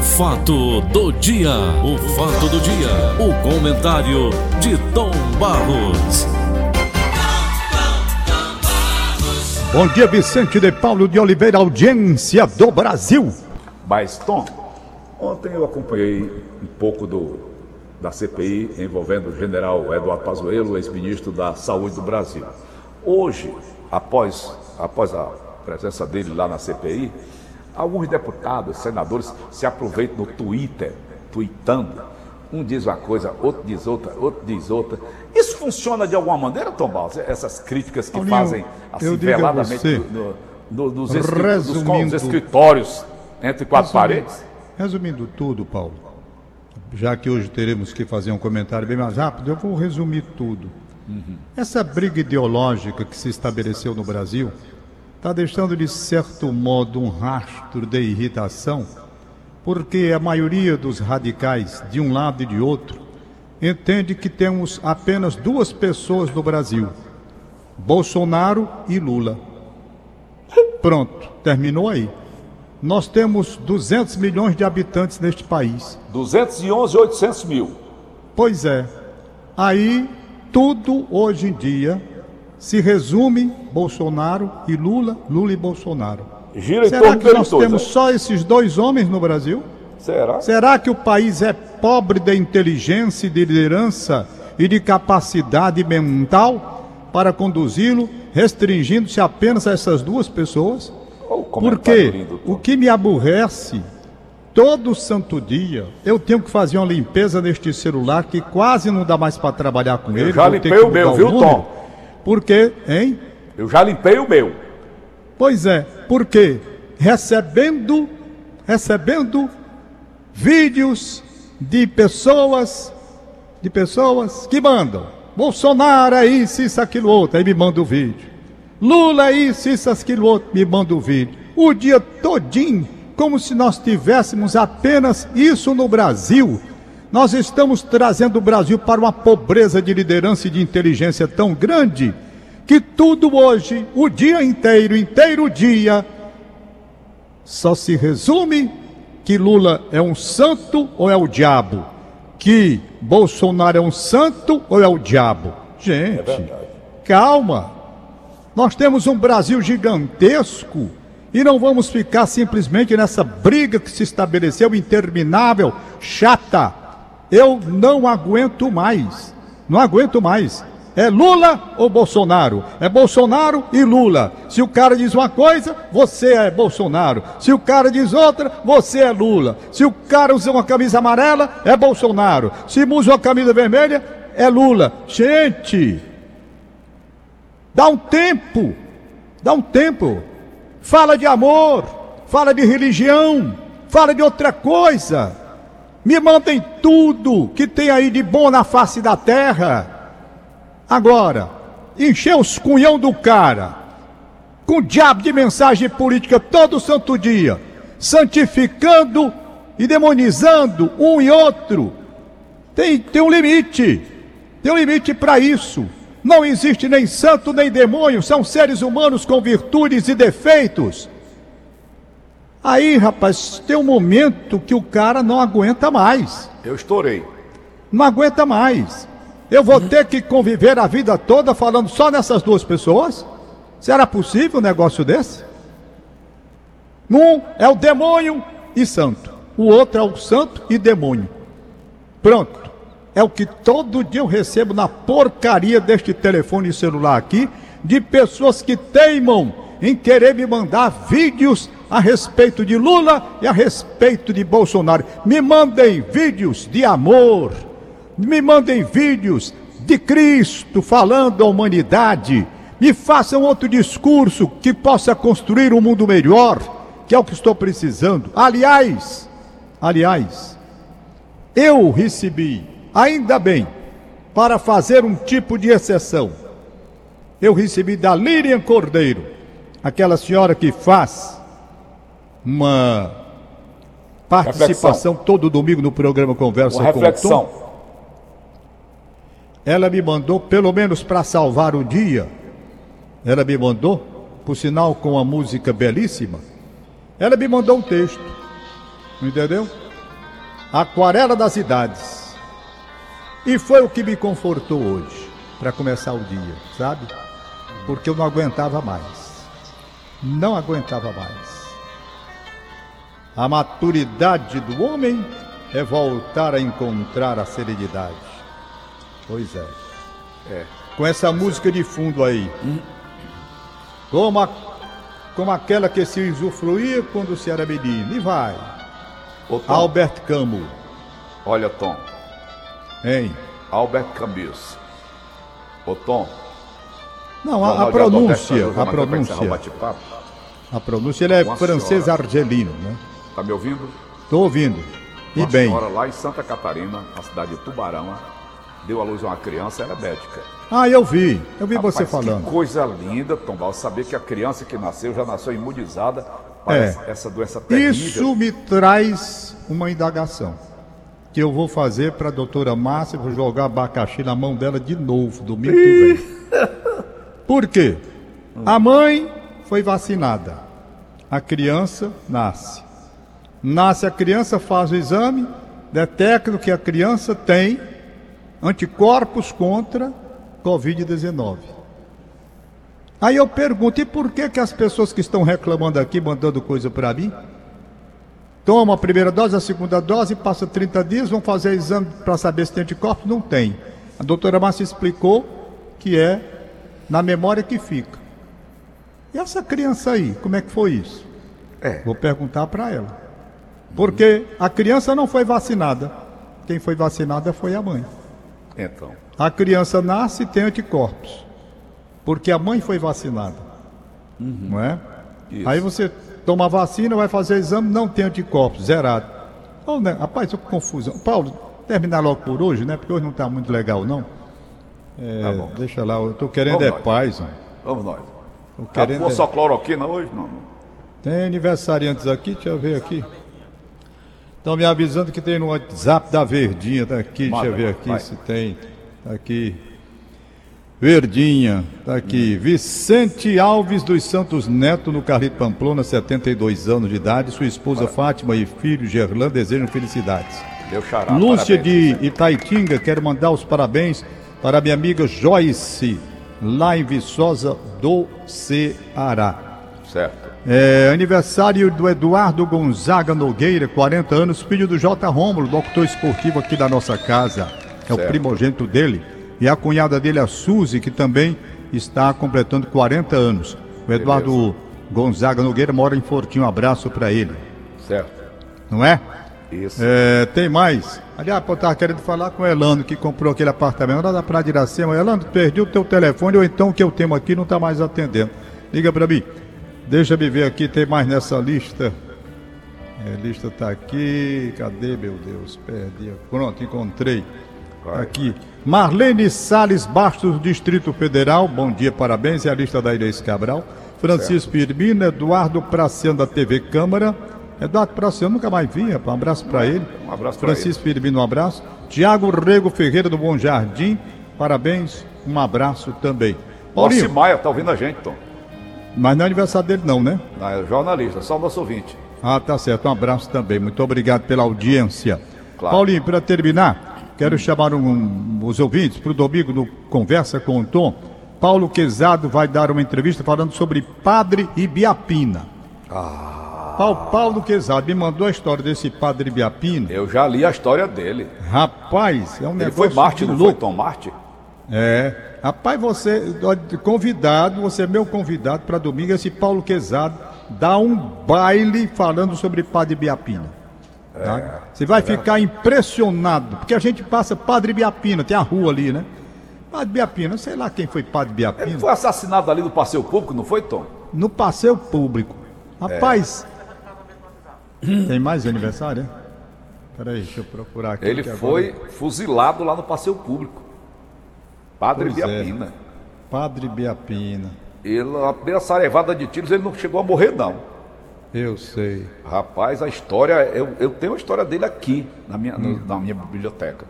fato do dia, o fato do dia, o comentário de Tom Barros. Bom dia, Vicente de Paulo de Oliveira, audiência do Brasil. Mas, Tom, ontem eu acompanhei um pouco do, da CPI envolvendo o general Eduardo Pazuello, ex-ministro da Saúde do Brasil. Hoje, após, após a presença dele lá na CPI, alguns deputados, senadores se aproveitam no Twitter, tweetando. Um diz uma coisa, outro diz outra, outro diz outra. Isso funciona de alguma maneira, Tom Balls? Essas críticas que Paulinho, fazem assim veladamente você, no, no, nos, nos escritórios entre quatro resumindo, paredes? Resumindo tudo, Paulo, já que hoje teremos que fazer um comentário bem mais rápido, eu vou resumir tudo. Uhum. Essa briga ideológica que se estabeleceu no Brasil está deixando, de certo modo, um rastro de irritação, porque a maioria dos radicais, de um lado e de outro, entende que temos apenas duas pessoas no Brasil: Bolsonaro e Lula. Pronto, terminou aí. Nós temos 200 milhões de habitantes neste país. 211 800 mil. Pois é. Aí, tudo hoje em dia se resume Bolsonaro e Lula, Lula e Bolsonaro. Gira Será que nós dois, temos é? só esses dois homens no Brasil? Será? Será que o país é pobre de inteligência, de liderança e de capacidade mental para conduzi-lo, restringindo-se apenas a essas duas pessoas? Oh, Porque lindo, o que me aborrece todo santo dia, eu tenho que fazer uma limpeza neste celular que quase não dá mais para trabalhar com Eu ele. já limpei o meu, viu. Tom? Por quê, hein? Eu já limpei o meu. Pois é, porque recebendo, recebendo vídeos de pessoas, de pessoas que mandam. Bolsonaro é isso, isso, aquilo outro, aí me manda o vídeo. Lula é isso, isso, aquilo outro, me manda o vídeo. O dia todinho, como se nós tivéssemos apenas isso no Brasil. Nós estamos trazendo o Brasil para uma pobreza de liderança e de inteligência tão grande que tudo hoje, o dia inteiro, inteiro dia, só se resume que Lula é um santo ou é o diabo, que Bolsonaro é um santo ou é o diabo. Gente, calma. Nós temos um Brasil gigantesco e não vamos ficar simplesmente nessa briga que se estabeleceu interminável, chata. Eu não aguento mais. Não aguento mais. É Lula ou Bolsonaro? É Bolsonaro e Lula. Se o cara diz uma coisa, você é Bolsonaro. Se o cara diz outra, você é Lula. Se o cara usa uma camisa amarela, é Bolsonaro. Se usa uma camisa vermelha, é Lula. Gente, dá um tempo. Dá um tempo. Fala de amor, fala de religião, fala de outra coisa. Me mandem tudo que tem aí de bom na face da terra. Agora, encher os cunhão do cara com diabo de mensagem política todo santo dia, santificando e demonizando um e outro. Tem, tem um limite. Tem um limite para isso. Não existe nem santo nem demônio, são seres humanos com virtudes e defeitos. Aí, rapaz, tem um momento que o cara não aguenta mais. Eu estourei. Não aguenta mais. Eu vou ter que conviver a vida toda falando só nessas duas pessoas? Será possível um negócio desse? Um é o demônio e santo. O outro é o santo e demônio. Pronto. É o que todo dia eu recebo na porcaria deste telefone celular aqui, de pessoas que teimam em querer me mandar vídeos a respeito de Lula e a respeito de Bolsonaro. Me mandem vídeos de amor, me mandem vídeos de Cristo falando à humanidade, me façam outro discurso que possa construir um mundo melhor, que é o que estou precisando. Aliás, aliás, eu recebi, ainda bem, para fazer um tipo de exceção. Eu recebi da Lilian Cordeiro, aquela senhora que faz uma participação reflexão. todo domingo no programa Conversa uma com reflexão. o Tom. Ela me mandou, pelo menos para salvar o dia, ela me mandou, por sinal com uma música belíssima, ela me mandou um texto, entendeu? Aquarela das Idades. E foi o que me confortou hoje, para começar o dia, sabe? Porque eu não aguentava mais. Não aguentava mais. A maturidade do homem é voltar a encontrar a serenidade. Pois é. É. Com essa música de fundo aí. Como, a, como aquela que se usufruía quando se era menino. E vai. Ô, Albert Camus. olha, Tom. Hein? Albert Camus. Ô, Tom. Não, a, a pronúncia. A pronúncia. A pronúncia ele é Uma francês senhora. argelino, né? Tá me ouvindo? Tô ouvindo. E Uma bem. senhora lá em Santa Catarina, na cidade de Tubarão, deu à luz a uma criança, ela é médica. Ah, eu vi. Eu vi você Rapaz, falando. Que coisa linda, Tom saber que a criança que nasceu já nasceu imunizada para É. essa, essa doença terrível. Isso me traz uma indagação. Que eu vou fazer para a doutora Márcia, vou jogar abacaxi na mão dela de novo, domingo que vem. Por quê? A mãe foi vacinada. A criança nasce. Nasce a criança, faz o exame, detecta que a criança tem anticorpos contra Covid-19. Aí eu pergunto, e por que, que as pessoas que estão reclamando aqui, mandando coisa para mim, tomam a primeira dose, a segunda dose, passa 30 dias, vão fazer exame para saber se tem anticorpos? Não tem. A doutora Márcia explicou que é na memória que fica. E essa criança aí, como é que foi isso? É. Vou perguntar para ela. Porque a criança não foi vacinada. Quem foi vacinada foi a mãe. Então, A criança nasce e tem anticorpos. Porque a mãe foi vacinada. Não é? Isso. Aí você toma a vacina, vai fazer exame, não tem anticorpos, zerado. Oh, né? Rapaz, com confusão. Paulo, terminar logo por hoje, né? Porque hoje não está muito legal, não. É, Tá bom. Deixa lá, eu tô querendo Vamos é nós. paz. ó. vamos nós. Tô querendo Acabou é- só cloroquina hoje? Não. não. Tem aniversariantes aqui, deixa eu ver aqui. Estão me avisando que tem no WhatsApp da Verdinha, tá aqui, Manda, deixa eu ver aqui vai. se tem. Tá aqui. Verdinha, tá aqui. Vicente Alves dos Santos Neto, no Carlito Pamplona, 72 anos de idade. Sua esposa Fátima e filho Gerlan desejam felicidades. Deu xará. Lúcia parabéns. de Itaitinga, quero mandar os parabéns para minha amiga Joyce, lá em Viçosa do Ceará. Certo. É, aniversário do Eduardo Gonzaga Nogueira, 40 anos, filho do J. Rômulo, doctor esportivo aqui da nossa casa. É o Certo. primogênito dele. E a cunhada dele, a Suzy, que também está completando 40 anos. O Eduardo Gonzaga Nogueira mora em Fortinho. Um abraço para ele. Certo. Não é? Isso. É, tem mais. Aliás, eu estava querendo falar com o Elano, que comprou aquele apartamento lá da Praia de Iracema. Elano, perdi o teu telefone, ou então o que eu tenho aqui não está mais atendendo. Liga para mim. Deixa eu ver aqui, tem mais nessa lista. É, a lista está aqui. Cadê, meu Deus? Perdi. Pronto, encontrei. Vai. Aqui. Marlene Salles Bastos, Distrito Federal. Bom dia, parabéns. É a lista da Inês Cabral. Francisco Firmino, Eduardo Praciano, da TV Câmara. Eduardo Praciano, nunca mais vi, rapaz. Um abraço para ele. Um abraço Francisco Firmino, um abraço. Tiago Rego Ferreira, do Bom Jardim. Parabéns, um abraço também. Paulinho. Maia tá ouvindo a gente, Tom. Mas não é aniversário dele, não, né? Não, é jornalista, só o nosso ouvinte. Ah, tá certo. Um abraço também. Muito obrigado pela audiência. Claro. Paulinho, para terminar, quero chamar um- os ouvintes para o domingo do Conversa com o Tom. Paulo Quezado vai dar uma entrevista falando sobre Padre Ibiapina. Ah. Paulo, Paulo Quezado me mandou a história desse Padre Ibiapina. Eu já li a história dele. Rapaz, é um Ele negócio foi Marte, não foi. Tom Marte? É. Rapaz, você, convidado, você é meu convidado para domingo, esse Paulo Quezado dá um baile falando sobre Padre Biapina. tá? Você vai ficar impressionado, porque a gente passa Padre Biapina, tem a rua ali, né? Padre Biapina, sei lá quem foi Padre Ele Biapina, foi assassinado ali no passeio público, não foi, Tom? no passeio público. Rapaz, tem mais aniversário, é? Peraí, deixa eu procurar aqui. Ele que agora- foi fuzilado lá no passeio público. Padre Pois é. Biapina. Padre Biapina, Ele, a primeira sarevada de tiros, ele não chegou a morrer, não. eu sei. Rapaz, a história, eu, eu tenho a história dele aqui, na minha, Hum. na minha biblioteca.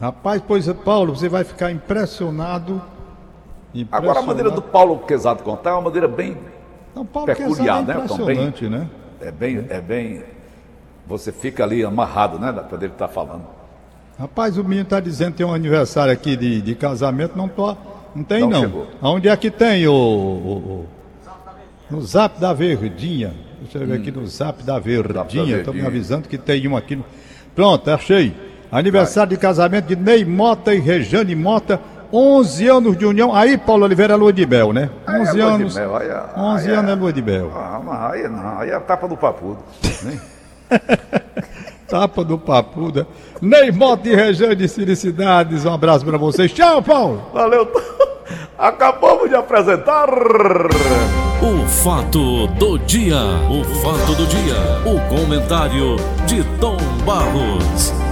Rapaz, pois é, Paulo, você vai ficar impressionado. impressionado. Agora, a maneira do Paulo Quezado contar é uma maneira bem. Não, Paulo peculiar, Quezado é né, impressionante, né? É bem. É bem você fica ali amarrado, né? Quando ele está falando. Rapaz, o menino está dizendo que tem um aniversário aqui de, de casamento, não tô, não tem Não não. chegou. Aonde é que tem o, o- o- no Zap da Verdinha? Deixa eu ver aqui no Zap da Verdinha. Estou me avisando que tem um aqui. No... Pronto, achei. Aniversário de casamento de Ney Mota e Rejane Mota. 11 anos de união. Aí, Paulo Oliveira, é lua de mel, né? Aí é 11 lua de anos. mel, aí é- 11 aí é- anos é lua de mel. Ah, mas aí não, aí é a tapa do papudo. né? Tapa do Papuda. Ney Mota e Rejane, felicidades. Um abraço para vocês. Tchau, Paulo. Valeu. Acabamos de apresentar. O fato do dia. O fato do dia. O comentário de Tom Barros.